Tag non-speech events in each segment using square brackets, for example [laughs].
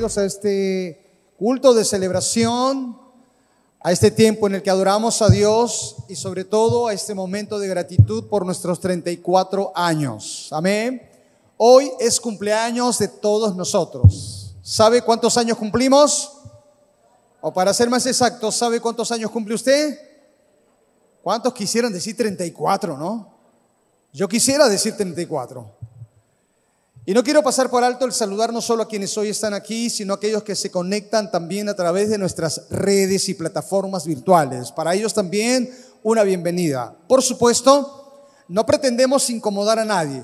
a este culto de celebración, a este tiempo en el que adoramos a Dios y sobre todo a este momento de gratitud por nuestros 34 años. Amén. Hoy es cumpleaños de todos nosotros. ¿Sabe cuántos años cumplimos? O para ser más exacto, ¿sabe cuántos años cumple usted? ¿Cuántos quisieran decir 34, no? Yo quisiera decir 34. Y no quiero pasar por alto el saludar no solo a quienes hoy están aquí, sino a aquellos que se conectan también a través de nuestras redes y plataformas virtuales. Para ellos también una bienvenida. Por supuesto, no pretendemos incomodar a nadie.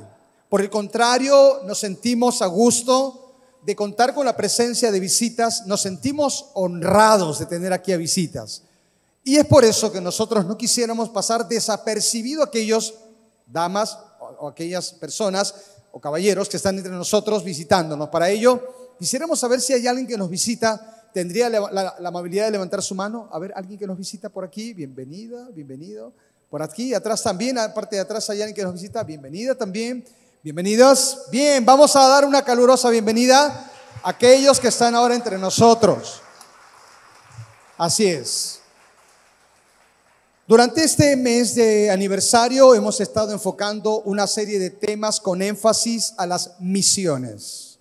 Por el contrario, nos sentimos a gusto de contar con la presencia de visitas, nos sentimos honrados de tener aquí a visitas. Y es por eso que nosotros no quisiéramos pasar desapercibido a aquellos damas o aquellas personas o caballeros que están entre nosotros visitándonos. Para ello, quisiéramos saber si hay alguien que nos visita. ¿Tendría la, amabilidad de levantar su mano? A ver, alguien que nos visita por aquí. Bienvenida, bienvenido. Por aquí, atrás también, aparte de atrás hay alguien que nos visita. Bienvenida también. Bienvenidos. Bien, vamos a dar una calurosa bienvenida a aquellos que están ahora entre nosotros. Así es. Durante este mes de aniversario hemos estado enfocando una serie de temas con énfasis a las misiones.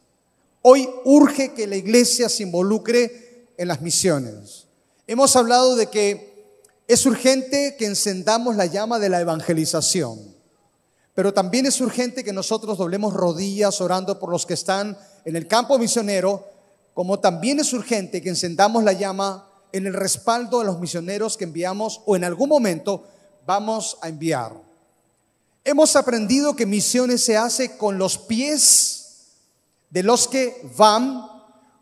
Hoy urge que la iglesia se involucre en las misiones. Hemos hablado de que es urgente que encendamos la llama de la evangelización, pero también es urgente que nosotros doblemos rodillas orando por los que están en el campo misionero, como también es urgente que encendamos la llama en el respaldo de los misioneros que enviamos o en algún momento vamos a enviar. Hemos aprendido que misiones se hace con los pies de los que van,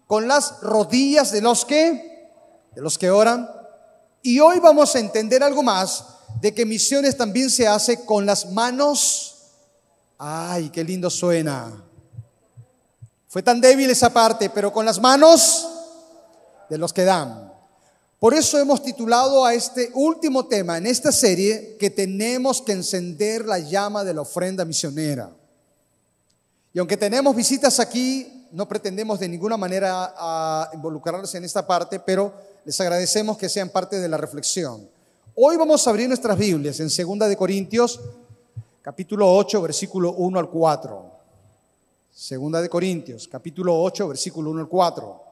con las rodillas de los que de los que oran. Y hoy vamos a entender algo más de que misiones también se hace con las manos. Ay, qué lindo suena. Fue tan débil esa parte, pero con las manos de los que dan. Por eso hemos titulado a este último tema en esta serie que tenemos que encender la llama de la ofrenda misionera. Y aunque tenemos visitas aquí, no pretendemos de ninguna manera a involucrarnos en esta parte, pero les agradecemos que sean parte de la reflexión. Hoy vamos a abrir nuestras Biblias en 2 de Corintios, capítulo 8, versículo 1 al 4. Segunda de Corintios, capítulo 8, versículo 1 al 4.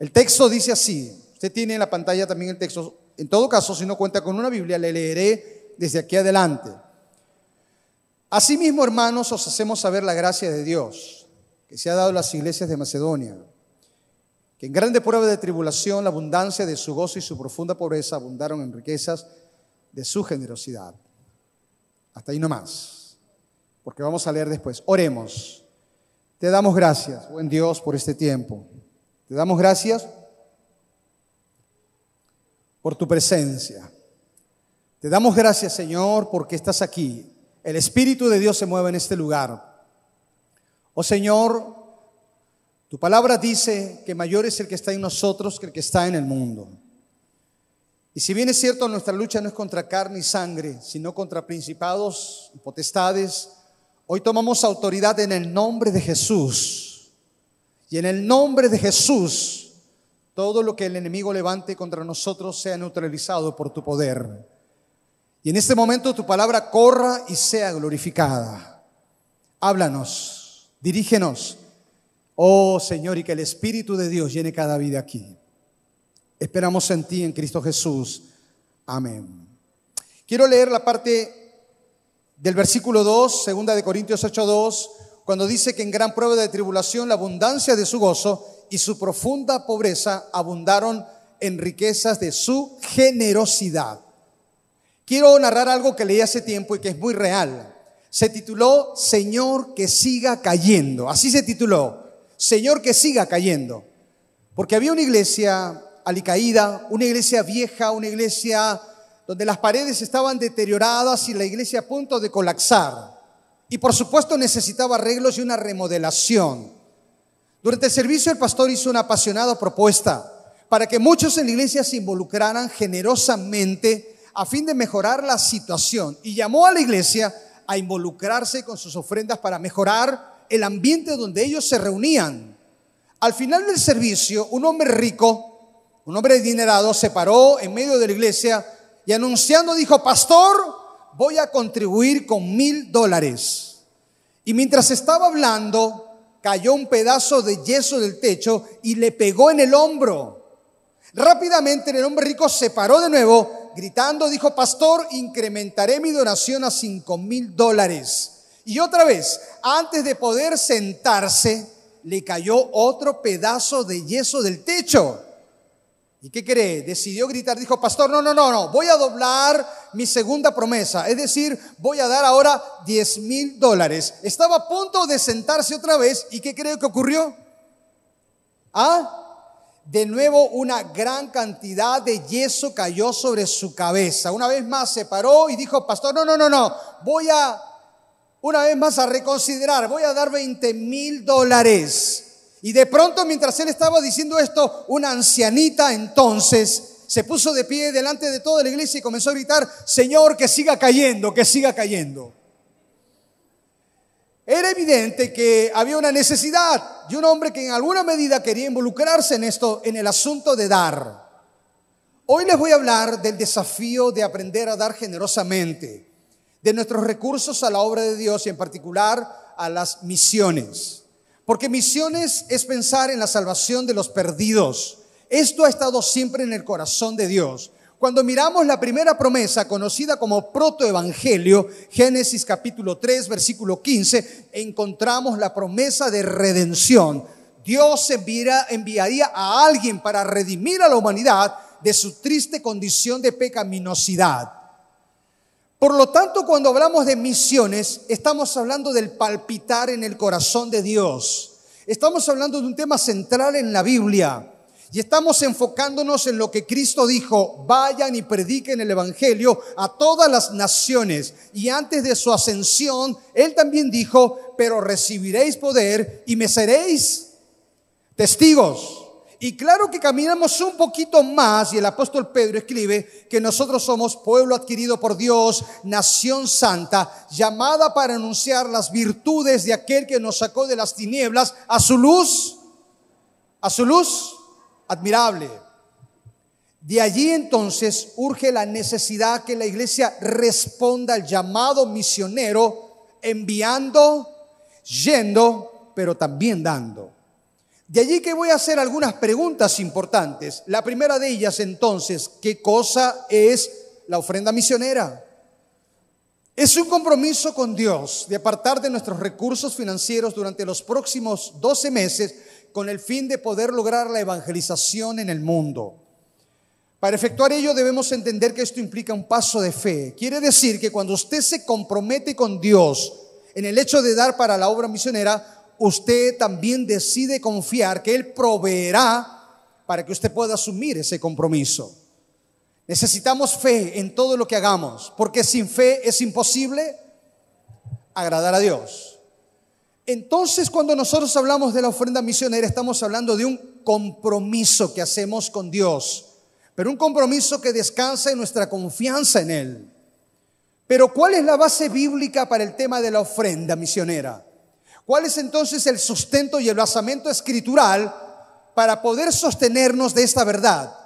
El texto dice así: Usted tiene en la pantalla también el texto. En todo caso, si no cuenta con una Biblia, le leeré desde aquí adelante. Asimismo, hermanos, os hacemos saber la gracia de Dios que se ha dado a las iglesias de Macedonia, que en grande prueba de tribulación, la abundancia de su gozo y su profunda pobreza abundaron en riquezas de su generosidad. Hasta ahí nomás, porque vamos a leer después. Oremos. Te damos gracias, buen Dios, por este tiempo. Te damos gracias por tu presencia. Te damos gracias, Señor, porque estás aquí. El Espíritu de Dios se mueve en este lugar. Oh Señor, tu palabra dice que mayor es el que está en nosotros que el que está en el mundo. Y si bien es cierto, nuestra lucha no es contra carne y sangre, sino contra principados y potestades, hoy tomamos autoridad en el nombre de Jesús. Y en el nombre de Jesús todo lo que el enemigo levante contra nosotros sea neutralizado por tu poder. Y en este momento tu palabra corra y sea glorificada. Háblanos, dirígenos, oh Señor, y que el Espíritu de Dios llene cada vida aquí. Esperamos en ti, en Cristo Jesús. Amén. Quiero leer la parte del versículo 2, segunda de Corintios 8, 2, cuando dice que en gran prueba de tribulación la abundancia de su gozo y su profunda pobreza abundaron en riquezas de su generosidad. Quiero narrar algo que leí hace tiempo y que es muy real. Se tituló Señor que siga cayendo. Así se tituló. Señor que siga cayendo. Porque había una iglesia alicaída, una iglesia vieja, una iglesia donde las paredes estaban deterioradas y la iglesia a punto de colapsar. Y por supuesto necesitaba arreglos y una remodelación. Durante el servicio el pastor hizo una apasionada propuesta para que muchos en la iglesia se involucraran generosamente a fin de mejorar la situación y llamó a la iglesia a involucrarse con sus ofrendas para mejorar el ambiente donde ellos se reunían. Al final del servicio, un hombre rico, un hombre adinerado, se paró en medio de la iglesia y anunciando dijo, pastor, voy a contribuir con mil dólares. Y mientras estaba hablando, cayó un pedazo de yeso del techo y le pegó en el hombro. Rápidamente el hombre rico se paró de nuevo, gritando, dijo, pastor, incrementaré mi donación a cinco mil dólares. Y otra vez, antes de poder sentarse, le cayó otro pedazo de yeso del techo. ¿Y qué cree? Decidió gritar, dijo, pastor, no, no, no, no, voy a doblar mi segunda promesa, es decir, voy a dar ahora 10 mil dólares. Estaba a punto de sentarse otra vez y ¿qué creo que ocurrió? ¿Ah? De nuevo una gran cantidad de yeso cayó sobre su cabeza. Una vez más se paró y dijo, pastor, no, no, no, no, voy a una vez más a reconsiderar, voy a dar 20 mil dólares. Y de pronto, mientras él estaba diciendo esto, una ancianita entonces se puso de pie delante de toda la iglesia y comenzó a gritar, Señor, que siga cayendo, que siga cayendo. Era evidente que había una necesidad de un hombre que en alguna medida quería involucrarse en esto, en el asunto de dar. Hoy les voy a hablar del desafío de aprender a dar generosamente de nuestros recursos a la obra de Dios y en particular a las misiones. Porque misiones es pensar en la salvación de los perdidos. Esto ha estado siempre en el corazón de Dios. Cuando miramos la primera promesa conocida como protoevangelio, Génesis capítulo 3, versículo 15, encontramos la promesa de redención. Dios enviaría a alguien para redimir a la humanidad de su triste condición de pecaminosidad. Por lo tanto, cuando hablamos de misiones, estamos hablando del palpitar en el corazón de Dios. Estamos hablando de un tema central en la Biblia. Y estamos enfocándonos en lo que Cristo dijo, vayan y prediquen el Evangelio a todas las naciones. Y antes de su ascensión, Él también dijo, pero recibiréis poder y me seréis testigos. Y claro que caminamos un poquito más, y el apóstol Pedro escribe que nosotros somos pueblo adquirido por Dios, nación santa, llamada para anunciar las virtudes de aquel que nos sacó de las tinieblas a su luz, a su luz admirable. De allí entonces urge la necesidad que la iglesia responda al llamado misionero, enviando, yendo, pero también dando. De allí que voy a hacer algunas preguntas importantes. La primera de ellas entonces, ¿qué cosa es la ofrenda misionera? Es un compromiso con Dios de apartar de nuestros recursos financieros durante los próximos 12 meses con el fin de poder lograr la evangelización en el mundo. Para efectuar ello debemos entender que esto implica un paso de fe. Quiere decir que cuando usted se compromete con Dios en el hecho de dar para la obra misionera, usted también decide confiar que Él proveerá para que usted pueda asumir ese compromiso. Necesitamos fe en todo lo que hagamos, porque sin fe es imposible agradar a Dios. Entonces, cuando nosotros hablamos de la ofrenda misionera, estamos hablando de un compromiso que hacemos con Dios, pero un compromiso que descansa en nuestra confianza en Él. Pero ¿cuál es la base bíblica para el tema de la ofrenda misionera? ¿Cuál es entonces el sustento y el basamento escritural para poder sostenernos de esta verdad?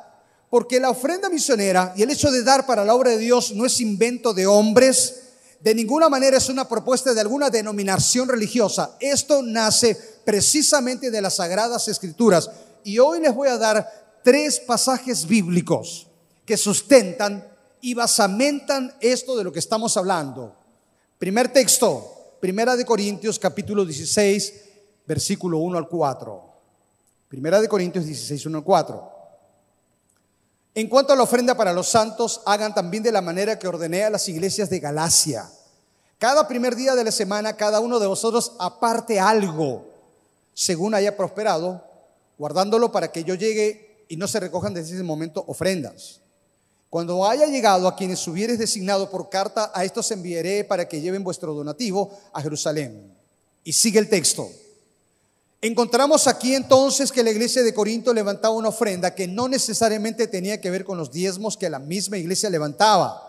Porque la ofrenda misionera y el hecho de dar para la obra de Dios no es invento de hombres, de ninguna manera es una propuesta de alguna denominación religiosa. Esto nace precisamente de las sagradas escrituras. Y hoy les voy a dar tres pasajes bíblicos que sustentan y basamentan esto de lo que estamos hablando. Primer texto, Primera de Corintios capítulo 16, versículo 1 al 4. Primera de Corintios 16, 1 al 4. En cuanto a la ofrenda para los santos, hagan también de la manera que ordené a las iglesias de Galacia. Cada primer día de la semana, cada uno de vosotros aparte algo, según haya prosperado, guardándolo para que yo llegue y no se recojan desde ese momento ofrendas. Cuando haya llegado a quienes hubieres designado por carta, a estos enviaré para que lleven vuestro donativo a Jerusalén. Y sigue el texto. Encontramos aquí entonces que la iglesia de Corinto levantaba una ofrenda que no necesariamente tenía que ver con los diezmos que la misma iglesia levantaba.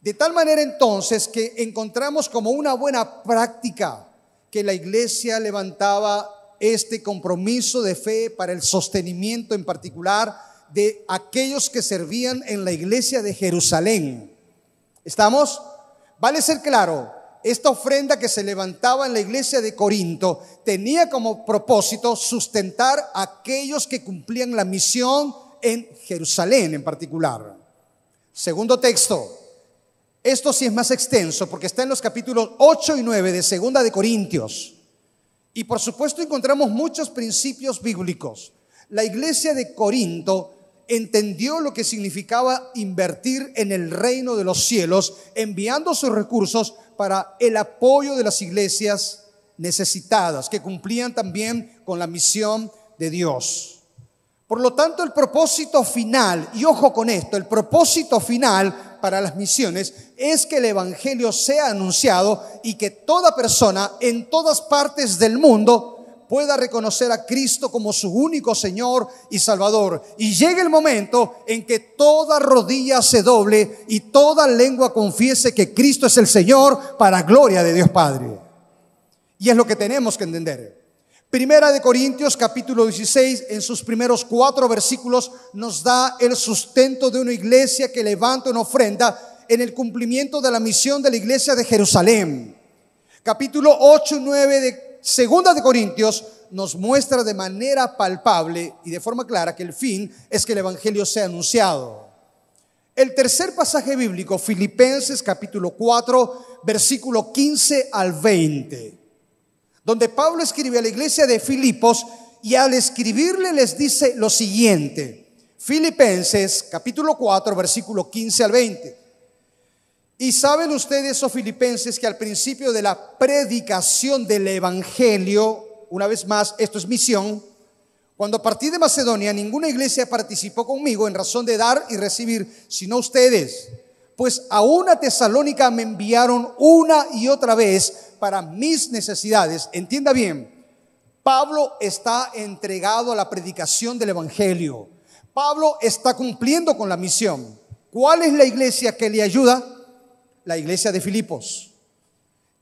De tal manera entonces que encontramos como una buena práctica que la iglesia levantaba este compromiso de fe para el sostenimiento en particular de aquellos que servían en la iglesia de Jerusalén. ¿Estamos? Vale ser claro, esta ofrenda que se levantaba en la iglesia de Corinto tenía como propósito sustentar a aquellos que cumplían la misión en Jerusalén en particular. Segundo texto. Esto sí es más extenso porque está en los capítulos 8 y 9 de Segunda de Corintios. Y por supuesto encontramos muchos principios bíblicos. La iglesia de Corinto entendió lo que significaba invertir en el reino de los cielos, enviando sus recursos para el apoyo de las iglesias necesitadas, que cumplían también con la misión de Dios. Por lo tanto, el propósito final, y ojo con esto, el propósito final para las misiones es que el Evangelio sea anunciado y que toda persona en todas partes del mundo pueda reconocer a Cristo como su único Señor y Salvador. Y llegue el momento en que toda rodilla se doble y toda lengua confiese que Cristo es el Señor para gloria de Dios Padre. Y es lo que tenemos que entender. Primera de Corintios capítulo 16, en sus primeros cuatro versículos, nos da el sustento de una iglesia que levanta una ofrenda en el cumplimiento de la misión de la iglesia de Jerusalén. Capítulo 8 y 9 de Segunda de Corintios nos muestra de manera palpable y de forma clara que el fin es que el Evangelio sea anunciado. El tercer pasaje bíblico, Filipenses capítulo 4, versículo 15 al 20, donde Pablo escribe a la iglesia de Filipos y al escribirle les dice lo siguiente. Filipenses capítulo 4, versículo 15 al 20. Y saben ustedes, oh filipenses, que al principio de la predicación del Evangelio, una vez más, esto es misión, cuando partí de Macedonia, ninguna iglesia participó conmigo en razón de dar y recibir, sino ustedes. Pues a una tesalónica me enviaron una y otra vez para mis necesidades. Entienda bien, Pablo está entregado a la predicación del Evangelio. Pablo está cumpliendo con la misión. ¿Cuál es la iglesia que le ayuda? La iglesia de Filipos,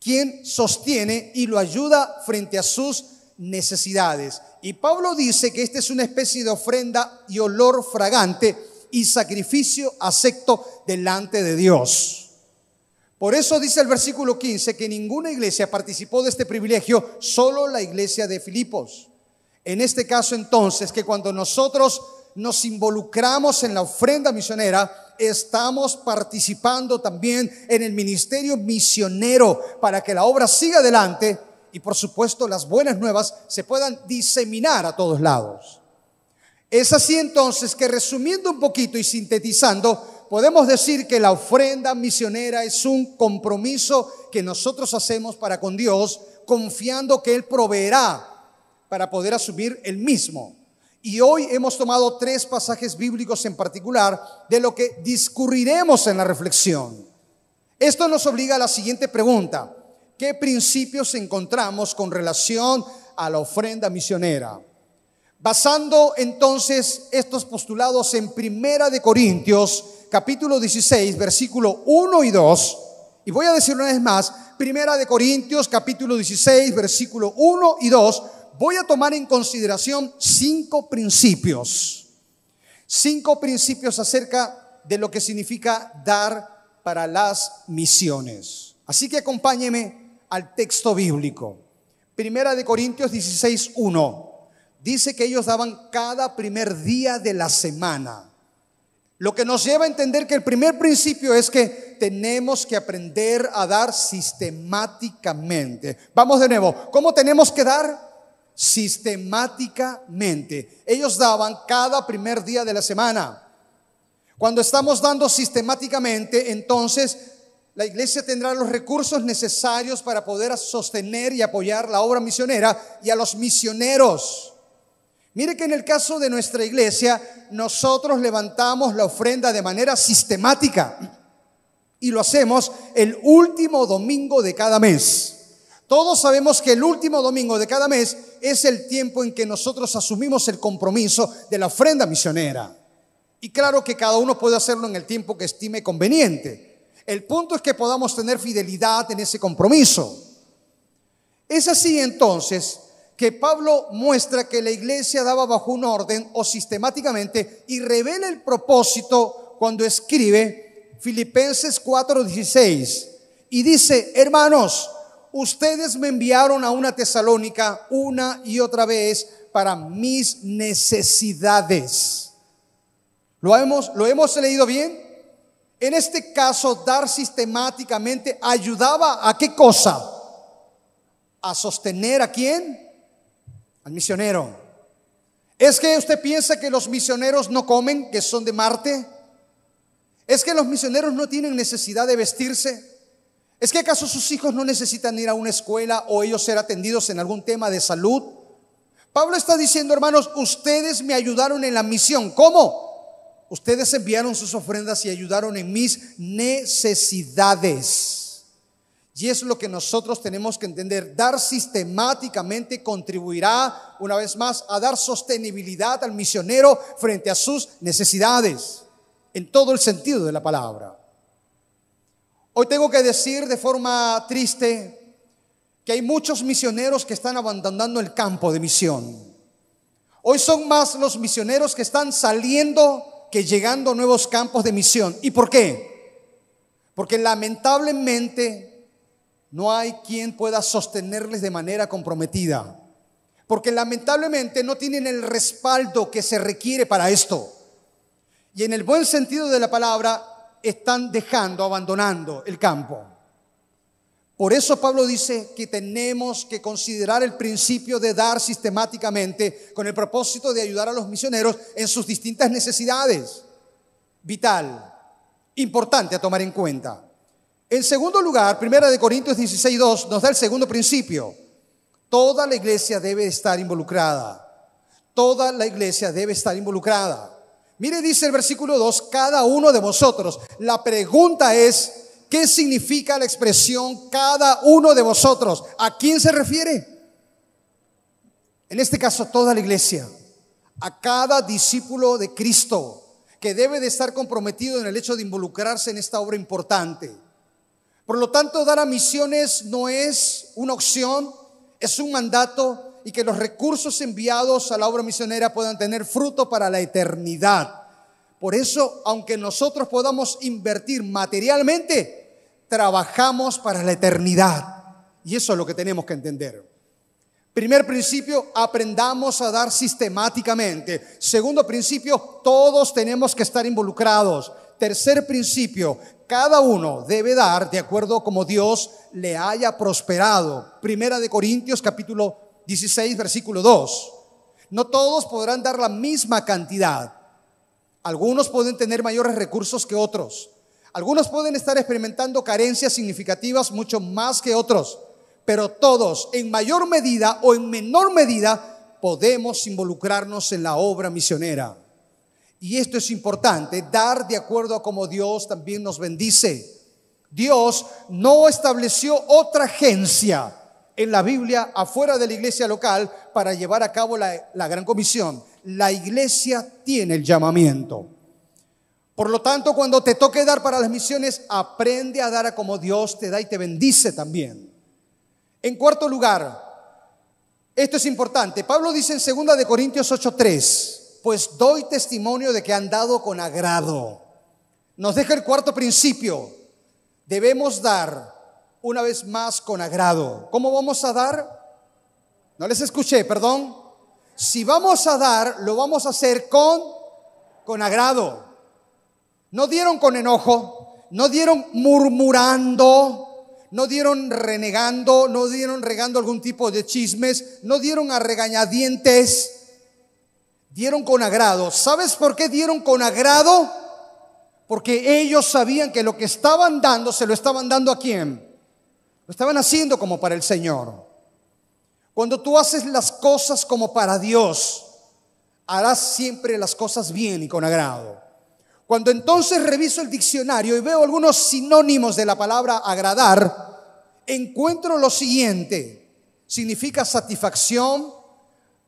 quien sostiene y lo ayuda frente a sus necesidades. Y Pablo dice que esta es una especie de ofrenda y olor fragante y sacrificio acepto delante de Dios. Por eso dice el versículo 15 que ninguna iglesia participó de este privilegio, solo la iglesia de Filipos. En este caso entonces, que cuando nosotros nos involucramos en la ofrenda misionera, estamos participando también en el ministerio misionero para que la obra siga adelante y por supuesto las buenas nuevas se puedan diseminar a todos lados. Es así entonces que resumiendo un poquito y sintetizando, podemos decir que la ofrenda misionera es un compromiso que nosotros hacemos para con Dios, confiando que Él proveerá para poder asumir el mismo. Y hoy hemos tomado tres pasajes bíblicos en particular de lo que discurriremos en la reflexión. Esto nos obliga a la siguiente pregunta. ¿Qué principios encontramos con relación a la ofrenda misionera? Basando entonces estos postulados en Primera de Corintios, capítulo 16, versículo 1 y 2, y voy a decir una vez más, Primera de Corintios, capítulo 16, versículo 1 y 2, voy a tomar en consideración cinco principios. Cinco principios acerca de lo que significa dar para las misiones. Así que acompáñeme al texto bíblico. Primera de Corintios 16, 1. Dice que ellos daban cada primer día de la semana. Lo que nos lleva a entender que el primer principio es que tenemos que aprender a dar sistemáticamente. Vamos de nuevo. ¿Cómo tenemos que dar? Sistemáticamente. Ellos daban cada primer día de la semana. Cuando estamos dando sistemáticamente, entonces la iglesia tendrá los recursos necesarios para poder sostener y apoyar la obra misionera y a los misioneros. Mire que en el caso de nuestra iglesia, nosotros levantamos la ofrenda de manera sistemática y lo hacemos el último domingo de cada mes. Todos sabemos que el último domingo de cada mes es el tiempo en que nosotros asumimos el compromiso de la ofrenda misionera. Y claro que cada uno puede hacerlo en el tiempo que estime conveniente. El punto es que podamos tener fidelidad en ese compromiso. Es así entonces que Pablo muestra que la iglesia daba bajo un orden o sistemáticamente y revela el propósito cuando escribe Filipenses 4:16 y dice, hermanos, ustedes me enviaron a una Tesalónica una y otra vez para mis necesidades. ¿Lo hemos, ¿Lo hemos leído bien? En este caso, dar sistemáticamente ayudaba a qué cosa? A sostener a quién? Al misionero. ¿Es que usted piensa que los misioneros no comen, que son de Marte? ¿Es que los misioneros no tienen necesidad de vestirse? ¿Es que acaso sus hijos no necesitan ir a una escuela o ellos ser atendidos en algún tema de salud? Pablo está diciendo, hermanos, ustedes me ayudaron en la misión. ¿Cómo? Ustedes enviaron sus ofrendas y ayudaron en mis necesidades. Y es lo que nosotros tenemos que entender. Dar sistemáticamente contribuirá, una vez más, a dar sostenibilidad al misionero frente a sus necesidades, en todo el sentido de la palabra. Hoy tengo que decir de forma triste que hay muchos misioneros que están abandonando el campo de misión. Hoy son más los misioneros que están saliendo que llegando a nuevos campos de misión. ¿Y por qué? Porque lamentablemente no hay quien pueda sostenerles de manera comprometida. Porque lamentablemente no tienen el respaldo que se requiere para esto. Y en el buen sentido de la palabra, están dejando, abandonando el campo. Por eso Pablo dice que tenemos que considerar el principio de dar sistemáticamente con el propósito de ayudar a los misioneros en sus distintas necesidades. Vital, importante a tomar en cuenta. En segundo lugar, Primera de Corintios 16:2 nos da el segundo principio. Toda la iglesia debe estar involucrada. Toda la iglesia debe estar involucrada. Mire, dice el versículo 2, cada uno de vosotros. La pregunta es, ¿Qué significa la expresión cada uno de vosotros? ¿A quién se refiere? En este caso, toda la iglesia, a cada discípulo de Cristo que debe de estar comprometido en el hecho de involucrarse en esta obra importante. Por lo tanto, dar a misiones no es una opción, es un mandato y que los recursos enviados a la obra misionera puedan tener fruto para la eternidad. Por eso, aunque nosotros podamos invertir materialmente, trabajamos para la eternidad. Y eso es lo que tenemos que entender. Primer principio, aprendamos a dar sistemáticamente. Segundo principio, todos tenemos que estar involucrados. Tercer principio, cada uno debe dar de acuerdo como Dios le haya prosperado. Primera de Corintios capítulo 16 versículo 2. No todos podrán dar la misma cantidad. Algunos pueden tener mayores recursos que otros. Algunos pueden estar experimentando carencias significativas mucho más que otros. Pero todos, en mayor medida o en menor medida, podemos involucrarnos en la obra misionera. Y esto es importante, dar de acuerdo a como Dios también nos bendice. Dios no estableció otra agencia en la Biblia afuera de la iglesia local para llevar a cabo la, gran comisión la iglesia tiene el llamamiento. Por lo tanto, cuando te toque dar para las misiones, aprende a dar a como Dios te da y te bendice también. En cuarto lugar, esto es importante. Pablo dice en 2 de Corintios 8:3, pues doy testimonio de que han dado con agrado. Nos deja el cuarto principio. Debemos dar una vez más con agrado. ¿Cómo vamos a dar? No les escuché, perdón si vamos a dar, lo vamos a hacer con, con agrado. No dieron con enojo, no dieron murmurando, no dieron renegando, no dieron regando algún tipo de chismes, no dieron a regañadientes, dieron con agrado. ¿Sabes por qué dieron con agrado? Porque ellos sabían que lo que estaban dando, se lo estaban dando a quién. Lo estaban haciendo como para el Señor. Cuando tú haces las cosas como para Dios, harás siempre las cosas bien y con agrado. Cuando entonces reviso el diccionario y veo algunos sinónimos de la palabra agradar, encuentro lo siguiente. Significa satisfacción,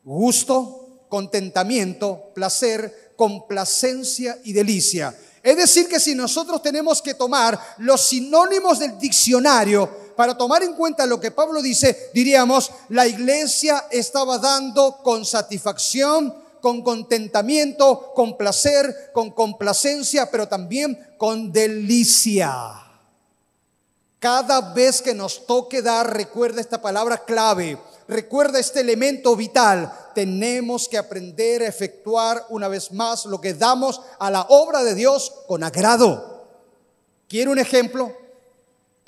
gusto, contentamiento, placer, complacencia y delicia. Es decir, que si nosotros tenemos que tomar los sinónimos del diccionario Para tomar en cuenta lo que Pablo dice, diríamos, la iglesia estaba dando con satisfacción, con contentamiento, con placer, con complacencia, pero también con delicia. Cada vez que nos toque dar, recuerda esta palabra clave, recuerda este elemento vital. Tenemos que aprender a efectuar una vez más lo que damos a la obra de Dios con agrado. ¿Quiere un ejemplo?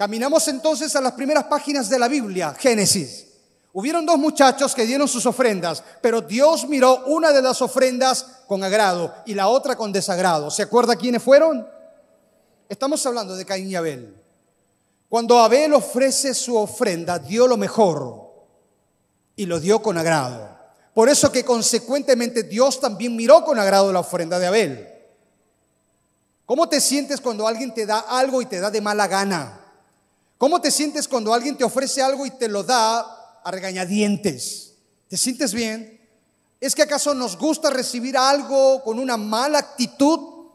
Caminamos entonces a las primeras páginas de la Biblia, Génesis. Hubieron dos muchachos que dieron sus ofrendas, pero Dios miró una de las ofrendas con agrado y la otra con desagrado. ¿Se acuerda quiénes fueron? Estamos hablando de Caín y Abel. Cuando Abel ofrece su ofrenda, dio lo mejor y lo dio con agrado. Por eso que consecuentemente Dios también miró con agrado la ofrenda de Abel. ¿Cómo te sientes cuando alguien te da algo y te da de mala gana? ¿Cómo te sientes cuando alguien te ofrece algo y te lo da a regañadientes? ¿Te sientes bien? ¿Es que acaso nos gusta recibir algo con una mala actitud?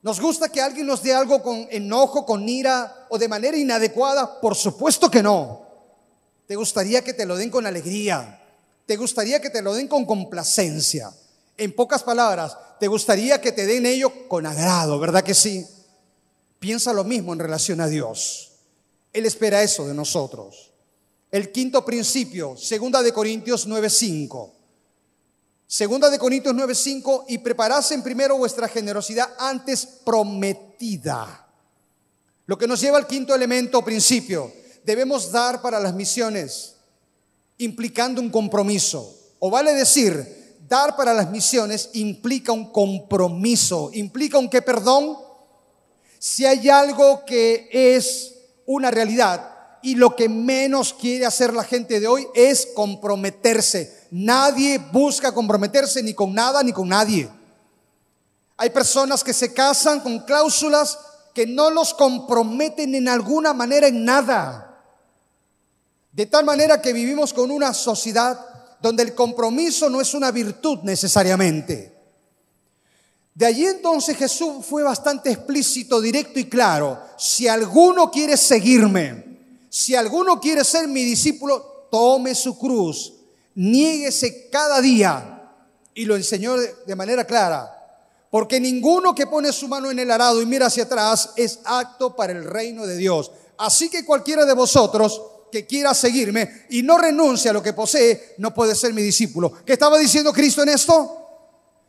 ¿Nos gusta que alguien nos dé algo con enojo, con ira o de manera inadecuada? Por supuesto que no. ¿Te gustaría que te lo den con alegría? ¿Te gustaría que te lo den con complacencia? En pocas palabras, ¿te gustaría que te den ello con agrado? ¿Verdad que sí? Piensa lo mismo en relación a Dios. Él espera eso de nosotros. El quinto principio, segunda de Corintios 9:5. Segunda de Corintios 9:5 y preparasen primero vuestra generosidad antes prometida. Lo que nos lleva al quinto elemento, principio, debemos dar para las misiones implicando un compromiso. O vale decir, dar para las misiones implica un compromiso, implica un que perdón. Si hay algo que es una realidad y lo que menos quiere hacer la gente de hoy es comprometerse. Nadie busca comprometerse ni con nada ni con nadie. Hay personas que se casan con cláusulas que no los comprometen en alguna manera en nada. De tal manera que vivimos con una sociedad donde el compromiso no es una virtud necesariamente. De allí entonces Jesús fue bastante explícito, directo y claro. Si alguno quiere seguirme, si alguno quiere ser mi discípulo, tome su cruz, niéguese cada día. Y lo enseñó de manera clara. Porque ninguno que pone su mano en el arado y mira hacia atrás es acto para el reino de Dios. Así que cualquiera de vosotros que quiera seguirme y no renuncie a lo que posee, no puede ser mi discípulo. ¿Qué estaba diciendo Cristo en esto?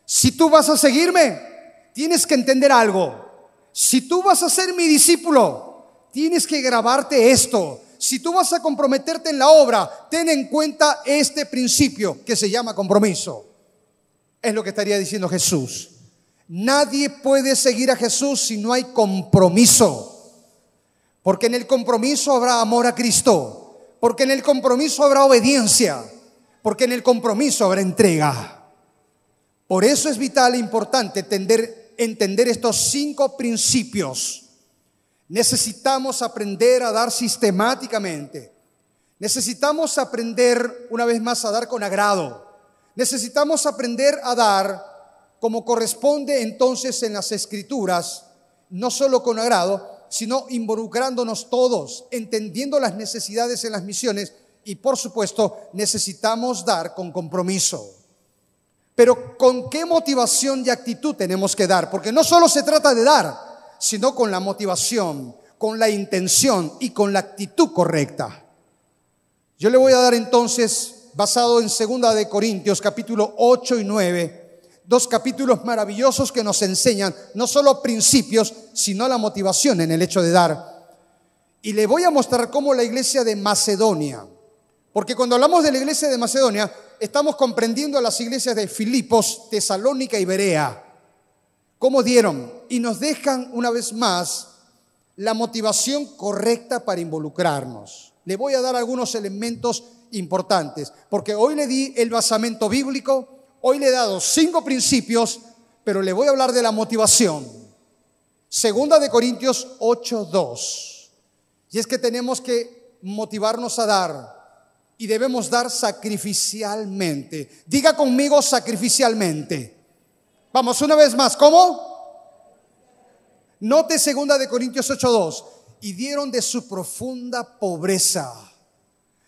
Si tú vas a seguirme, tienes que entender algo. Si tú vas a ser mi discípulo, tienes que grabarte esto. Si tú vas a comprometerte en la obra, ten en cuenta este principio que se llama compromiso. Es lo que estaría diciendo Jesús. Nadie puede seguir a Jesús si no hay compromiso. Porque en el compromiso habrá amor a Cristo. Porque en el compromiso habrá obediencia. Porque en el compromiso habrá entrega. Por eso es vital e importante entender, estos cinco principios. Necesitamos aprender a dar sistemáticamente. Necesitamos aprender una vez más a dar con agrado. Necesitamos aprender a dar como corresponde entonces en las escrituras, no solo con agrado, sino involucrándonos todos, entendiendo las necesidades en las misiones y por supuesto necesitamos dar con compromiso. Pero ¿con qué motivación y actitud tenemos que dar? Porque no solo se trata de dar, sino con la motivación, con la intención y con la actitud correcta. Yo le voy a dar entonces, basado en Segunda de Corintios, capítulo 8 y 9, dos capítulos maravillosos que nos enseñan no solo principios, sino la motivación en el hecho de dar. Y le voy a mostrar cómo la iglesia de Macedonia, porque cuando hablamos de la iglesia de Macedonia, estamos comprendiendo a las iglesias de Filipos, Tesalónica y Berea. ¿Cómo dieron? Y nos dejan una vez más la motivación correcta para involucrarnos. Le voy a dar algunos elementos importantes, porque hoy le di el basamento bíblico, hoy le he dado cinco principios, pero le voy a hablar de la motivación. Segunda de Corintios 8:2. Y es que tenemos que motivarnos a dar, y debemos dar sacrificialmente. Diga conmigo sacrificialmente. Vamos una vez más, ¿cómo? Note segunda de Corintios 8:2. y dieron de su profunda pobreza.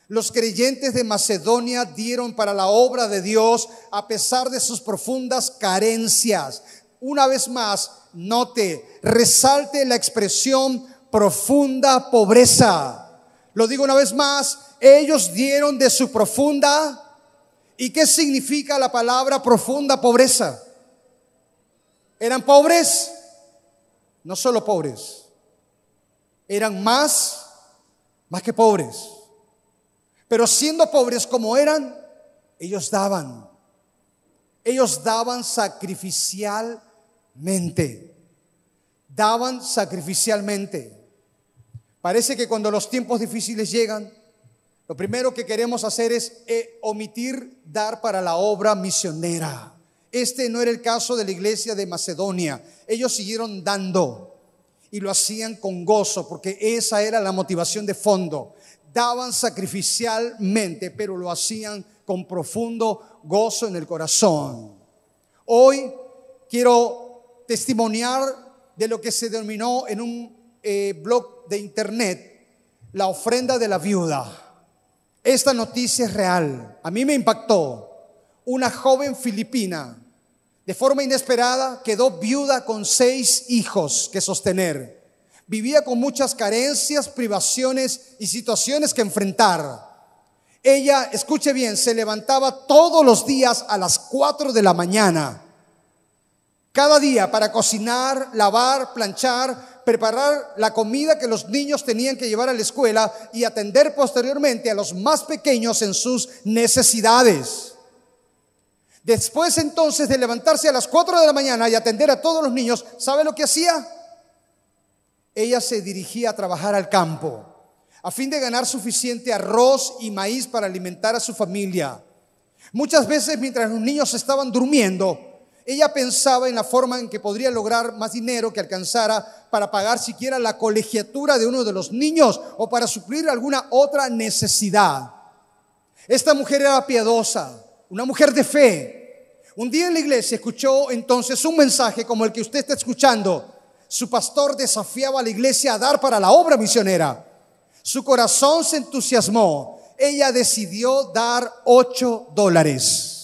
Los creyentes de Macedonia dieron para la obra de Dios a pesar de sus profundas carencias. Una vez más, note, resalte la expresión profunda pobreza. Lo digo una vez más, ellos dieron de su profunda. ¿Y qué significa la palabra profunda pobreza? ¿Eran pobres? No solo pobres, eran más, más que pobres. Pero siendo pobres como eran, ellos daban. Ellos daban sacrificialmente. Daban sacrificialmente. Parece que cuando los tiempos difíciles llegan, lo primero que queremos hacer es eh, omitir dar para la obra misionera. Este no era el caso de la iglesia de Macedonia. Ellos siguieron dando y lo hacían con gozo, porque esa era la motivación de fondo. Daban sacrificialmente, pero lo hacían con profundo gozo en el corazón. Hoy quiero testimoniar de lo que se denominó en un eh, blog de internet la ofrenda de la viuda. Esta noticia es real. A mí me impactó. Una joven filipina de forma inesperada quedó viuda con seis hijos que sostener. Vivía con muchas carencias, privaciones y situaciones que enfrentar. Ella, escuche bien, se levantaba todos los días a las cuatro de la mañana. Cada día para cocinar, lavar, planchar, preparar la comida que los niños tenían que llevar a la escuela y atender posteriormente a los más pequeños en sus necesidades. Después entonces de levantarse a las 4 de la mañana y atender a todos los niños, ¿sabe lo que hacía? Ella se dirigía a trabajar al campo a fin de ganar suficiente arroz y maíz para alimentar a su familia. Muchas veces mientras los niños estaban durmiendo, ella pensaba en la forma en que podría lograr más dinero que alcanzara para pagar siquiera la colegiatura de uno de los niños o para suplir alguna otra necesidad. Esta mujer era piadosa, una mujer de fe, un día en la iglesia escuchó entonces un mensaje como el que usted está escuchando. Su pastor desafiaba a la iglesia a dar para la obra misionera. Su corazón se entusiasmó. Ella decidió dar ocho dólares.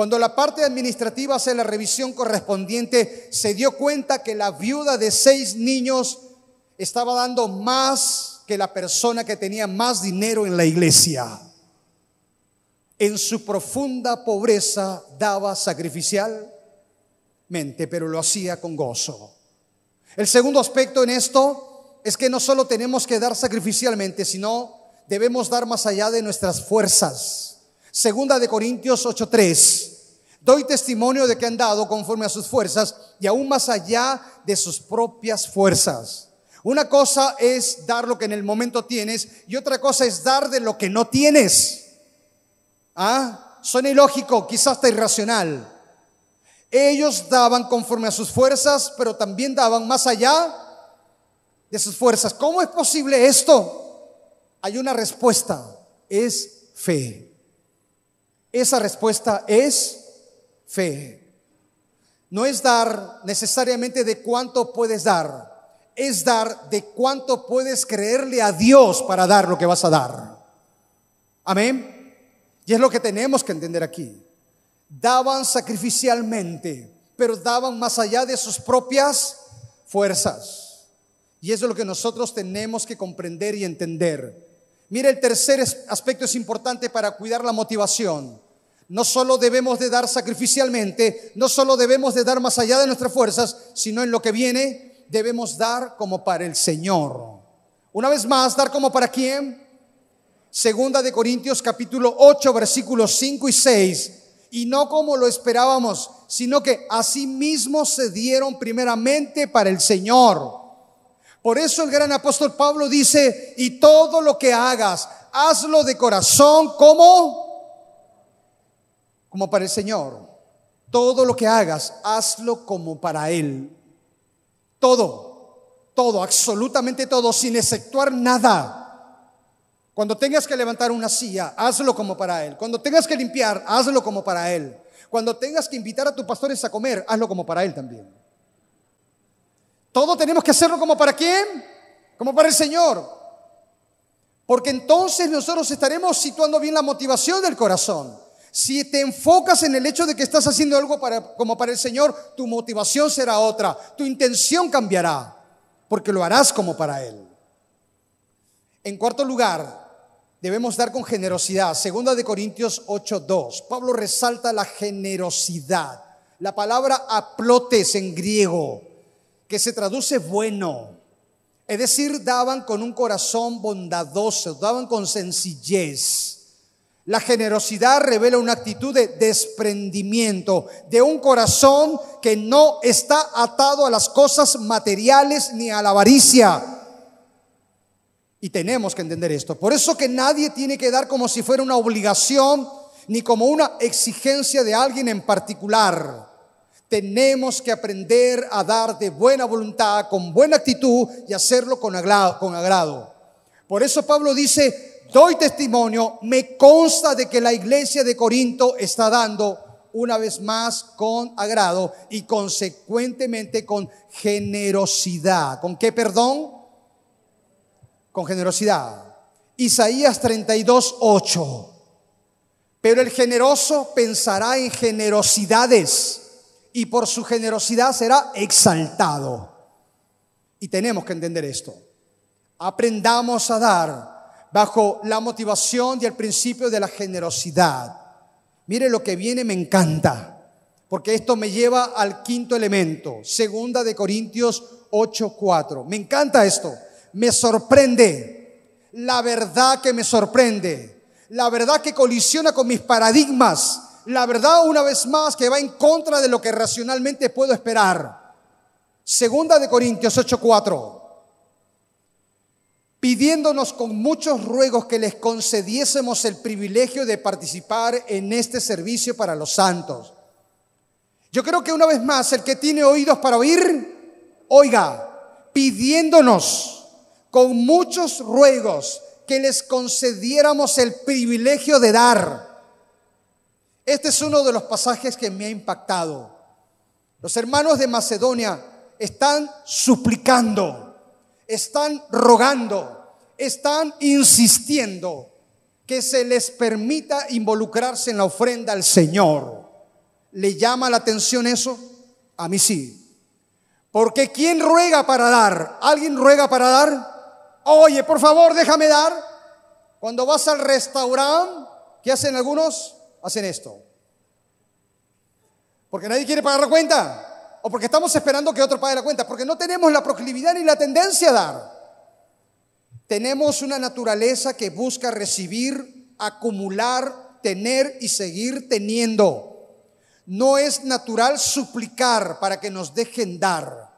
Cuando la parte administrativa hace la revisión correspondiente, se dio cuenta que la viuda de seis niños estaba dando más que la persona que tenía más dinero en la iglesia en su profunda pobreza daba sacrificialmente, pero lo hacía con gozo. El segundo aspecto en esto es que no solo tenemos que dar sacrificialmente, sino debemos dar más allá de nuestras fuerzas. Segunda de Corintios 8:3. Doy testimonio de que han dado conforme a sus fuerzas y aún más allá de sus propias fuerzas. Una cosa es dar lo que en el momento tienes y otra cosa es dar de lo que no tienes. ¿Ah? Suena ilógico, quizás hasta irracional. Ellos daban conforme a sus fuerzas, pero también daban más allá de sus fuerzas. ¿Cómo es posible esto? Hay una respuesta, es fe. Esa respuesta es fe. No es dar necesariamente de cuánto puedes dar, es dar de cuánto puedes creerle a Dios para dar lo que vas a dar. Amén. Y es lo que tenemos que entender aquí. Daban sacrificialmente, pero daban más allá de sus propias fuerzas. Y eso es lo que nosotros tenemos que comprender y entender. Mire, el tercer aspecto es importante para cuidar la motivación. No solo debemos de dar sacrificialmente, no solo debemos de dar más allá de nuestras fuerzas, sino en lo que viene debemos dar como para el Señor. Una vez más, dar como para quién? Segunda de Corintios capítulo 8 versículos 5 y 6. Y no como lo esperábamos, sino que asimismo se dieron primeramente para el Señor. Por eso el gran apóstol Pablo dice, y todo lo que hagas, hazlo de corazón como como para el Señor. Todo lo que hagas, hazlo como para él. Todo, todo, absolutamente todo, sin exceptuar nada. Cuando tengas que levantar una silla, hazlo como para Él. Cuando tengas que limpiar, hazlo como para Él. Cuando tengas que invitar a tus pastores a comer, hazlo como para Él también. Todo tenemos que hacerlo como para quién? como para el Señor. Porque entonces nosotros estaremos situando bien la motivación del corazón. Si te enfocas en el hecho de que estás haciendo algo para, como para el Señor, tu motivación será otra, tu intención cambiará, porque lo harás como para Él. En cuarto lugar, debemos dar con generosidad. Segunda de Corintios 8:2. Pablo resalta la generosidad. La palabra aplotes en griego, que se traduce bueno. Es decir, daban con un corazón bondadoso, daban con sencillez. La generosidad revela una actitud de desprendimiento, de un corazón que no está atado a las cosas materiales ni a la avaricia y tenemos que entender esto. Por eso que nadie tiene que dar como si fuera una obligación ni como una exigencia de alguien en particular. Tenemos que aprender a dar de buena voluntad, con buena actitud y hacerlo con agrado. Por eso Pablo dice, doy testimonio, me consta de que la iglesia de Corinto está dando una vez más con agrado y consecuentemente con generosidad. ¿Con qué perdón? con generosidad. Isaías 32, 8. Pero el generoso pensará en generosidades y por su generosidad será exaltado. Y tenemos que entender esto. Aprendamos a dar bajo la motivación y el principio de la generosidad. Mire lo que viene, me encanta, porque esto me lleva al quinto elemento, segunda de Corintios 8:4. Me encanta esto me sorprende, la verdad que me sorprende, la verdad que colisiona con mis paradigmas, la verdad una vez más que va en contra de lo que racionalmente puedo esperar. Segunda de Corintios 8:4 pidiéndonos con muchos ruegos que les concediésemos el privilegio de participar en este servicio para los santos. Yo creo que una vez más, el que tiene oídos para oír, oiga, pidiéndonos con muchos ruegos que les concediéramos el privilegio de dar. Este es uno de los pasajes que me ha impactado. Los hermanos de Macedonia están suplicando, están rogando, están insistiendo que se les permita involucrarse en la ofrenda al Señor. ¿Le llama la atención eso? A mí sí. Porque ¿quién ruega para dar? ¿Alguien ruega para dar? Oye, por favor, déjame dar. Cuando vas al restaurante, ¿qué hacen algunos? Hacen esto. Porque nadie quiere pagar la cuenta. O porque estamos esperando que otro pague la cuenta. Porque no tenemos la proclividad ni la tendencia a dar. Tenemos una naturaleza que busca recibir, acumular, tener y seguir teniendo. No es natural suplicar para que nos dejen dar.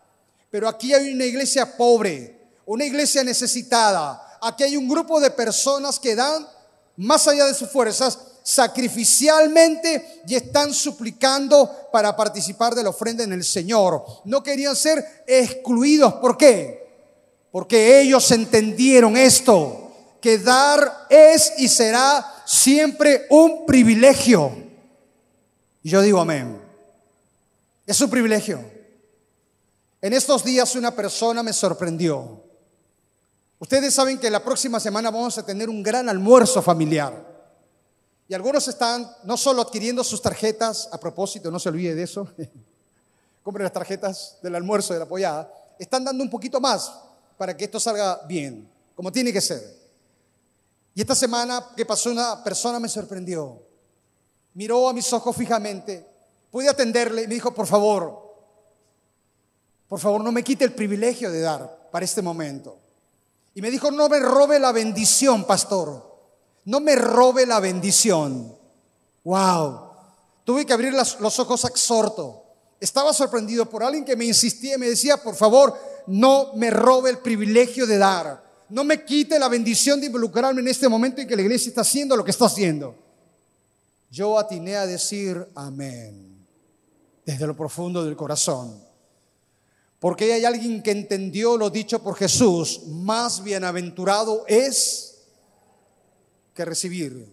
Pero aquí hay una iglesia pobre, una iglesia necesitada. Aquí hay un grupo de personas que dan más allá de sus fuerzas sacrificialmente y están suplicando para participar de la ofrenda en el Señor. No querían ser excluidos. ¿Por qué? Porque ellos entendieron esto, que dar es y será siempre un privilegio. Y yo digo amén. Es un privilegio. En estos días una persona me sorprendió. Ustedes saben que la próxima semana vamos a tener un gran almuerzo familiar. Y algunos están no solo adquiriendo sus tarjetas, a propósito, no se olvide de eso, [laughs] compren las tarjetas del almuerzo de la apoyada, están dando un poquito más para que esto salga bien, como tiene que ser. Y esta semana que pasó una persona me sorprendió, miró a mis ojos fijamente, pude atenderle y me dijo, por favor, por favor no me quite el privilegio de dar para este momento. Y me dijo, no me robe la bendición, pastor. No me robe la bendición. Wow. Tuve que abrir los ojos exhorto. Estaba sorprendido por alguien que me insistía y me decía, por favor, no me robe el privilegio de dar. No me quite la bendición de involucrarme en este momento en que la iglesia está haciendo lo que está haciendo. Yo atiné a decir amén desde lo profundo del corazón. Porque hay alguien que entendió lo dicho por Jesús, más bienaventurado es que recibir.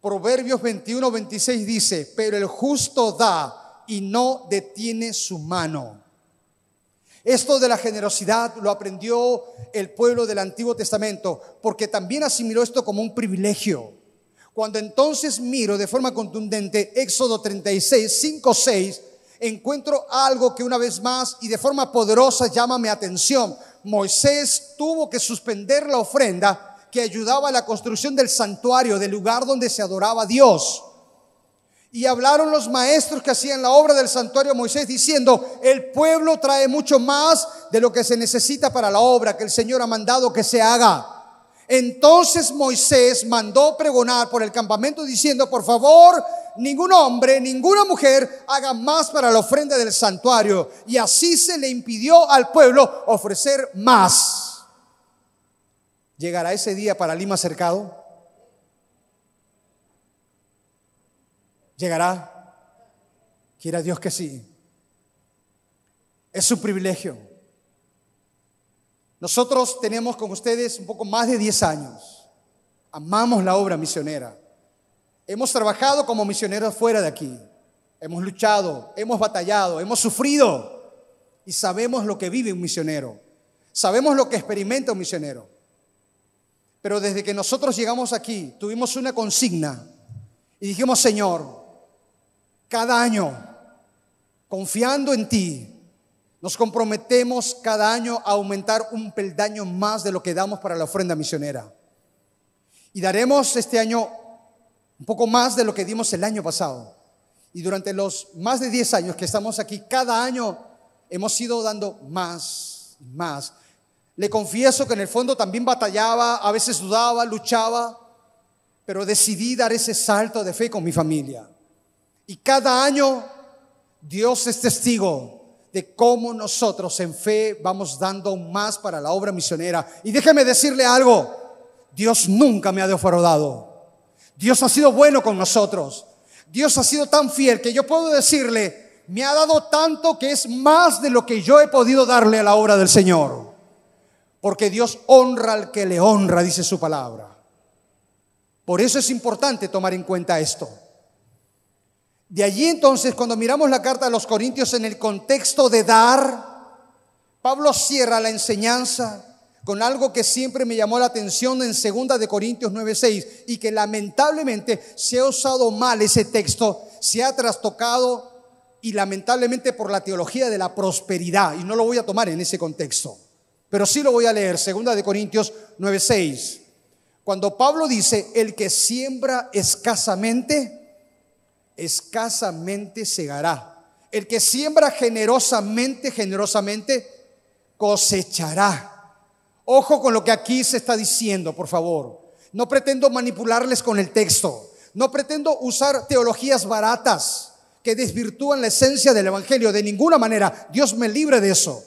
Proverbios 21, 26 dice, pero el justo da y no detiene su mano. Esto de la generosidad lo aprendió el pueblo del Antiguo Testamento, porque también asimiló esto como un privilegio. Cuando entonces miro de forma contundente Éxodo 36, 5, 6, encuentro algo que una vez más y de forma poderosa llama mi atención. Moisés tuvo que suspender la ofrenda que ayudaba a la construcción del santuario, del lugar donde se adoraba a Dios. Y hablaron los maestros que hacían la obra del santuario a Moisés diciendo, el pueblo trae mucho más de lo que se necesita para la obra que el Señor ha mandado que se haga. Entonces Moisés mandó pregonar por el campamento diciendo, por favor, ningún hombre, ninguna mujer haga más para la ofrenda del santuario. Y así se le impidió al pueblo ofrecer más. ¿Llegará ese día para Lima cercado? ¿Llegará? Quiera Dios que sí. Es su privilegio. Nosotros tenemos con ustedes un poco más de 10 años. Amamos la obra misionera. Hemos trabajado como misioneros fuera de aquí. Hemos luchado, hemos batallado, hemos sufrido y sabemos lo que vive un misionero. Sabemos lo que experimenta un misionero. Pero desde que nosotros llegamos aquí, tuvimos una consigna y dijimos, Señor, cada año, confiando en ti, nos comprometemos cada año a aumentar un peldaño más de lo que damos para la ofrenda misionera. Y daremos este año un poco más de lo que dimos el año pasado. Y durante los más de 10 años que estamos aquí, cada año hemos ido dando más, más. Le confieso que en el fondo también batallaba, a veces dudaba, luchaba, pero decidí dar ese salto de fe con mi familia. Y cada año Dios es testigo de cómo nosotros en fe vamos dando más para la obra misionera. Y déjeme decirle algo, Dios nunca me ha defraudado. Dios ha sido bueno con nosotros. Dios ha sido tan fiel que yo puedo decirle, me ha dado tanto que es más de lo que yo he podido darle a la obra del Señor. Porque Dios honra al que le honra, dice su palabra. Por eso es importante tomar en cuenta esto. De allí entonces, cuando miramos la carta a los Corintios en el contexto de dar, Pablo cierra la enseñanza con algo que siempre me llamó la atención en 2 de Corintios 9:6 y que lamentablemente se ha usado mal ese texto, se ha trastocado y lamentablemente por la teología de la prosperidad y no lo voy a tomar en ese contexto. Pero sí lo voy a leer, 2 de Corintios 9:6. Cuando Pablo dice, "El que siembra escasamente escasamente segará. El que siembra generosamente, generosamente, cosechará. Ojo con lo que aquí se está diciendo, por favor. No pretendo manipularles con el texto. No pretendo usar teologías baratas que desvirtúan la esencia del Evangelio. De ninguna manera. Dios me libre de eso.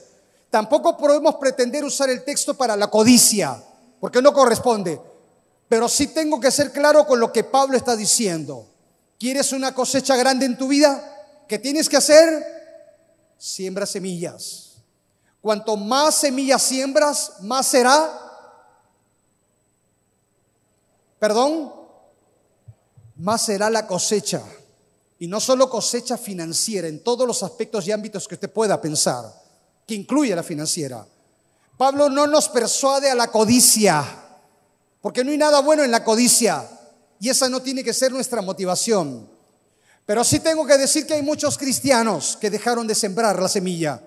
Tampoco podemos pretender usar el texto para la codicia, porque no corresponde. Pero sí tengo que ser claro con lo que Pablo está diciendo. ¿Quieres una cosecha grande en tu vida? ¿Qué tienes que hacer? Siembra semillas. Cuanto más semillas siembras, más será. Perdón, más será la cosecha. Y no solo cosecha financiera, en todos los aspectos y ámbitos que usted pueda pensar, que incluye la financiera. Pablo no nos persuade a la codicia, porque no hay nada bueno en la codicia. Y esa no tiene que ser nuestra motivación. Pero sí tengo que decir que hay muchos cristianos que dejaron de sembrar la semilla.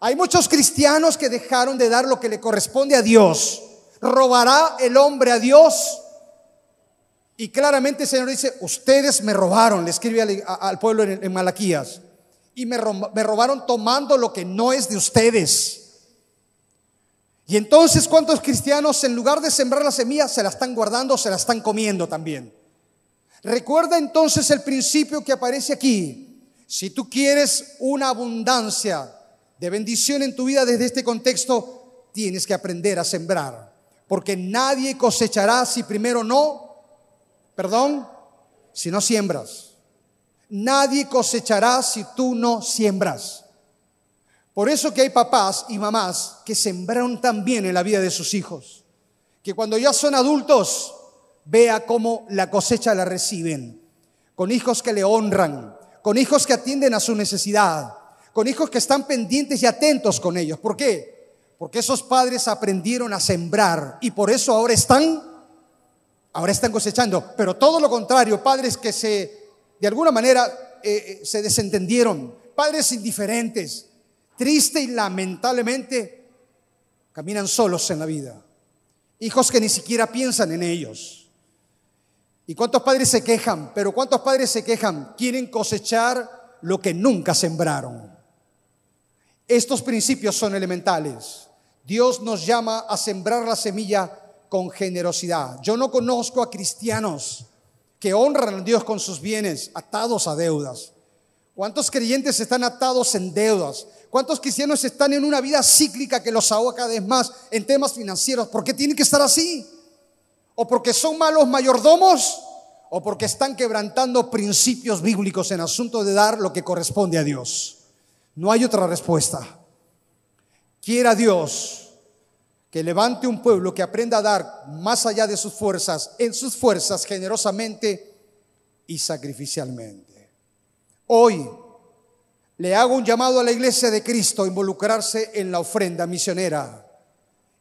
Hay muchos cristianos que dejaron de dar lo que le corresponde a Dios. ¿Robará el hombre a Dios? Y claramente el Señor dice, ustedes me robaron, le escribe al, pueblo en, Malaquías. Y me robaron tomando lo que no es de ustedes. Y entonces, ¿cuántos cristianos en lugar de sembrar la semilla se la están guardando, se la están comiendo también? Recuerda entonces el principio que aparece aquí. Si tú quieres una abundancia de bendición en tu vida desde este contexto, tienes que aprender a sembrar. Porque nadie cosechará si primero no, perdón, si no siembras. Nadie cosechará si tú no siembras. Por eso que hay papás y mamás que sembraron también en la vida de sus hijos, que cuando ya son adultos, vea cómo la cosecha la reciben, con hijos que le honran, con hijos que atienden a su necesidad, con hijos que están pendientes y atentos con ellos. ¿Por qué? Porque esos padres aprendieron a sembrar y por eso ahora están, ahora están cosechando. Pero todo lo contrario, padres que se, de alguna manera, eh, eh, se desentendieron, padres indiferentes, triste y lamentablemente caminan solos en la vida. Hijos que ni siquiera piensan en ellos. ¿Y cuántos padres se quejan? Pero ¿cuántos padres se quejan? Quieren cosechar lo que nunca sembraron. Estos principios son elementales. Dios nos llama a sembrar la semilla con generosidad. Yo no conozco a cristianos que honran a Dios con sus bienes atados a deudas. ¿Cuántos creyentes están atados en deudas? ¿Cuántos cristianos están en una vida cíclica que los ahoga cada vez más en temas financieros? ¿Por qué tienen que estar así? ¿O porque son malos mayordomos? ¿O porque están quebrantando principios bíblicos en asunto de dar lo que corresponde a Dios? No hay otra respuesta. Quiera Dios que levante un pueblo que aprenda a dar más allá de sus fuerzas, en sus fuerzas generosamente y sacrificialmente. Hoy le hago un llamado a la iglesia de Cristo a involucrarse en la ofrenda misionera.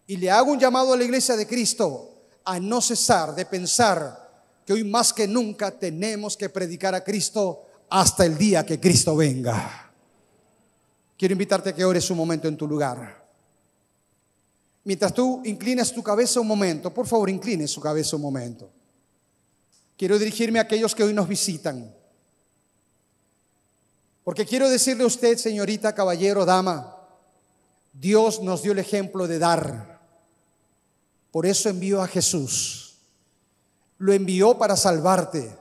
Y le hago un llamado a la iglesia de Cristo a no cesar de pensar que hoy más que nunca tenemos que predicar a Cristo hasta el día que Cristo venga. Quiero invitarte a que ores un momento en tu lugar. Mientras tú inclinas tu cabeza un momento, por favor, incline su cabeza un momento. Quiero dirigirme a aquellos que hoy nos visitan. Porque quiero decirle a usted, señorita, caballero, dama, Dios nos dio el ejemplo de dar. Por eso envió a Jesús. Lo envió para salvarte.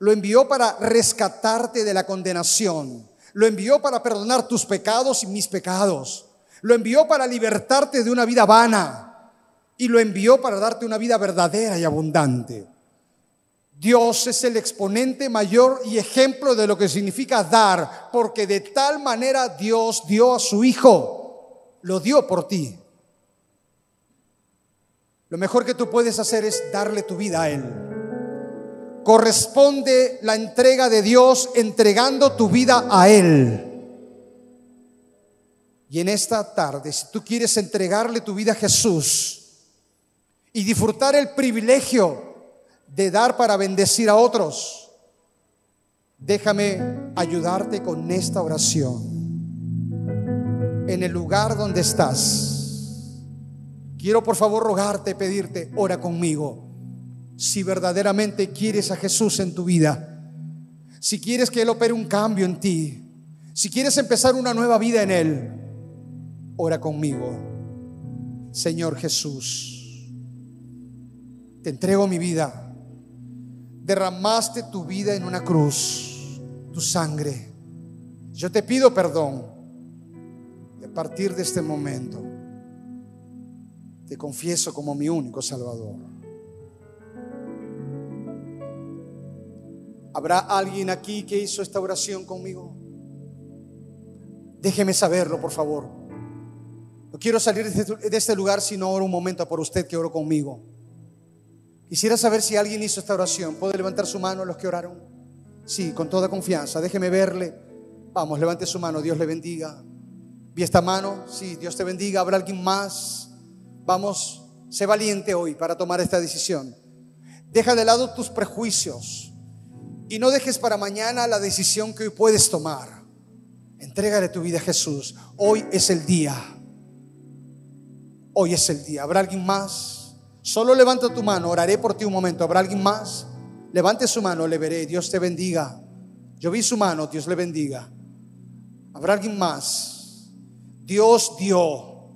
Lo envió para rescatarte de la condenación. Lo envió para perdonar tus pecados y mis pecados. Lo envió para libertarte de una vida vana. Y lo envió para darte una vida verdadera y abundante. Dios es el exponente mayor y ejemplo de lo que significa dar, porque de tal manera Dios dio a su Hijo, lo dio por ti. Lo mejor que tú puedes hacer es darle tu vida a Él corresponde la entrega de Dios entregando tu vida a Él. Y en esta tarde, si tú quieres entregarle tu vida a Jesús y disfrutar el privilegio de dar para bendecir a otros, déjame ayudarte con esta oración. En el lugar donde estás, quiero por favor rogarte, pedirte, ora conmigo si verdaderamente quieres a Jesús en tu vida, si quieres que Él opere un cambio en ti, si quieres empezar una nueva vida en Él, ora conmigo. Señor Jesús, te entrego mi vida. Derramaste tu vida en una cruz, tu sangre. Yo te pido perdón. a partir de este momento, te confieso como mi único Salvador. ¿Habrá alguien aquí que hizo esta oración conmigo? Déjeme saberlo, por favor. No quiero salir este, de este lugar si no oro un momento por usted que oro conmigo. Quisiera saber si alguien hizo esta oración. ¿Puede levantar su mano a los que oraron? Sí, con toda confianza. Déjeme verle. Vamos, levante su mano. Dios le bendiga. Vi esta mano. Sí, Dios te bendiga. ¿Habrá alguien más? Vamos, sé valiente hoy para tomar esta decisión. Deja de lado tus prejuicios. Y no dejes para mañana la decisión que hoy puedes tomar. Entrégale tu vida a Jesús. Hoy es el día. Hoy es el día. ¿Habrá alguien más? Solo levanta tu mano. Oraré por ti un momento. ¿Habrá alguien más? Levante su mano. Le veré. Dios te bendiga. Yo vi su mano. Dios le bendiga. ¿Habrá alguien más? Dios dio.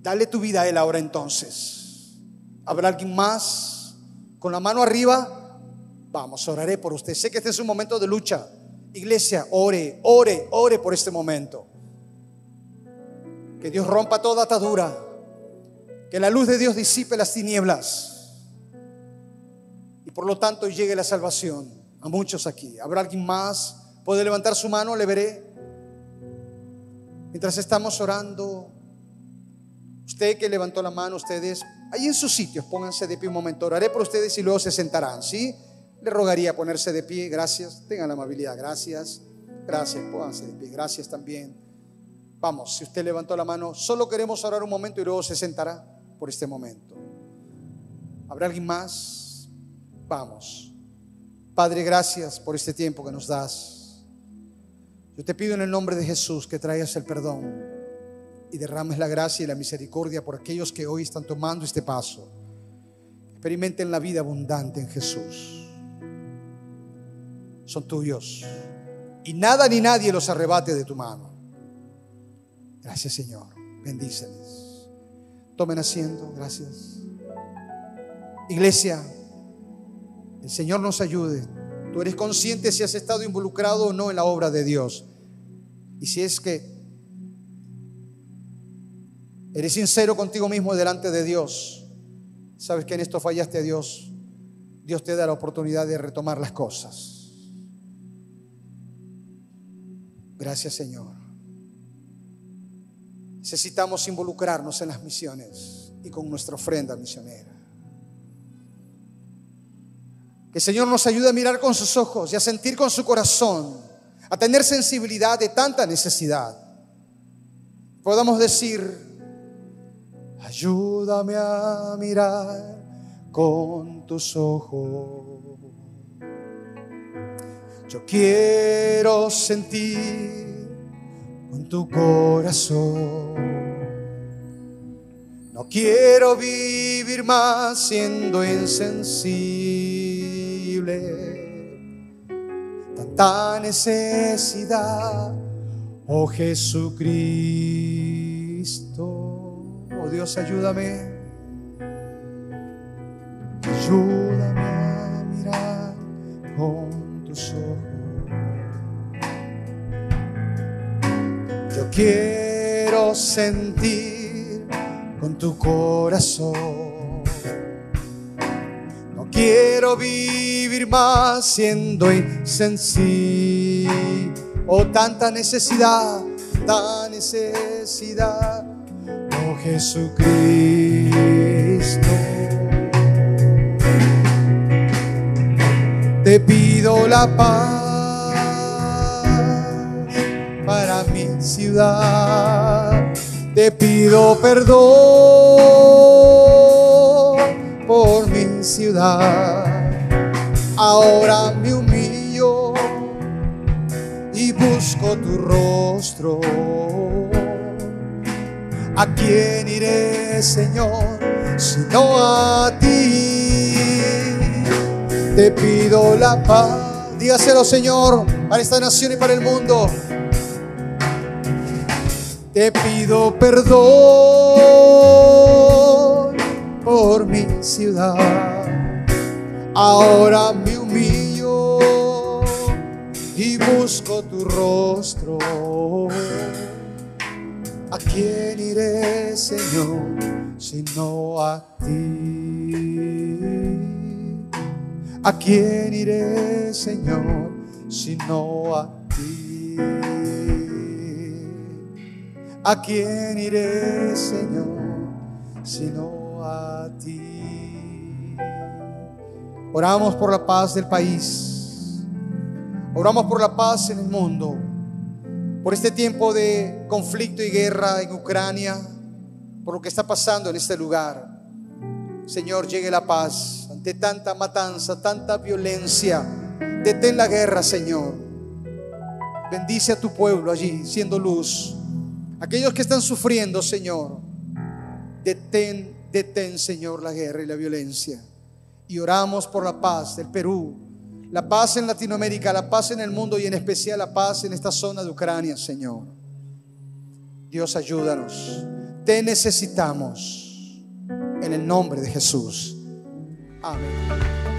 Dale tu vida a Él ahora entonces. ¿Habrá alguien más? Con la mano arriba. Vamos, oraré por usted. Sé que este es un momento de lucha. Iglesia, ore, ore, ore por este momento. Que Dios rompa toda atadura. Que la luz de Dios disipe las tinieblas. Y por lo tanto llegue la salvación a muchos aquí. ¿Habrá alguien más? ¿Puede levantar su mano? Le veré. Mientras estamos orando, usted que levantó la mano, ustedes, ahí en sus sitios, pónganse de pie un momento. Oraré por ustedes y luego se sentarán, ¿sí? Le rogaría ponerse de pie, gracias. Tengan la amabilidad, gracias. Gracias, pónganse de pie. Gracias también. Vamos, si usted levantó la mano, solo queremos orar un momento y luego se sentará por este momento. ¿Habrá alguien más? Vamos. Padre, gracias por este tiempo que nos das. Yo te pido en el nombre de Jesús que traigas el perdón y derrames la gracia y la misericordia por aquellos que hoy están tomando este paso. Experimenten la vida abundante en Jesús. Son tuyos. Y nada ni nadie los arrebate de tu mano. Gracias Señor. Bendíceles. Tomen asiento. Gracias. Iglesia, el Señor nos ayude. Tú eres consciente si has estado involucrado o no en la obra de Dios. Y si es que eres sincero contigo mismo delante de Dios, sabes que en esto fallaste a Dios, Dios te da la oportunidad de retomar las cosas. Gracias Señor. Necesitamos involucrarnos en las misiones y con nuestra ofrenda misionera. Que el Señor nos ayude a mirar con sus ojos y a sentir con su corazón, a tener sensibilidad de tanta necesidad. Podamos decir, ayúdame a mirar con tus ojos. Yo quiero sentir con tu corazón. No quiero vivir más siendo insensible. Tanta necesidad, oh Jesucristo. Oh Dios, ayúdame. Ayúdame a mirar con tus ojos. Yo quiero sentir con tu corazón. No quiero vivir más siendo insensible. Oh, tanta necesidad, tanta necesidad. Oh, Jesucristo. Te pido la paz para mi ciudad. Te pido perdón por mi ciudad. Ahora me humillo y busco tu rostro. ¿A quién iré, Señor, sino a ti? Te pido la paz. Dígaselo, Señor, para esta nación y para el mundo. Te pido perdón por mi ciudad. Ahora me humillo y busco tu rostro. ¿A quién iré, Señor, sino a ti? ¿A quién iré, Señor, sino a ti? ¿A quién iré, Señor, sino a ti? Oramos por la paz del país. Oramos por la paz en el mundo. Por este tiempo de conflicto y guerra en Ucrania. Por lo que está pasando en este lugar. Señor, llegue la paz ante tanta matanza, tanta violencia. Detén la guerra, Señor. Bendice a tu pueblo allí, siendo luz. Aquellos que están sufriendo, Señor, detén, detén, Señor, la guerra y la violencia. Y oramos por la paz del Perú, la paz en Latinoamérica, la paz en el mundo y en especial la paz en esta zona de Ucrania, Señor. Dios, ayúdanos. Te necesitamos. En el nombre de Jesús. Amén.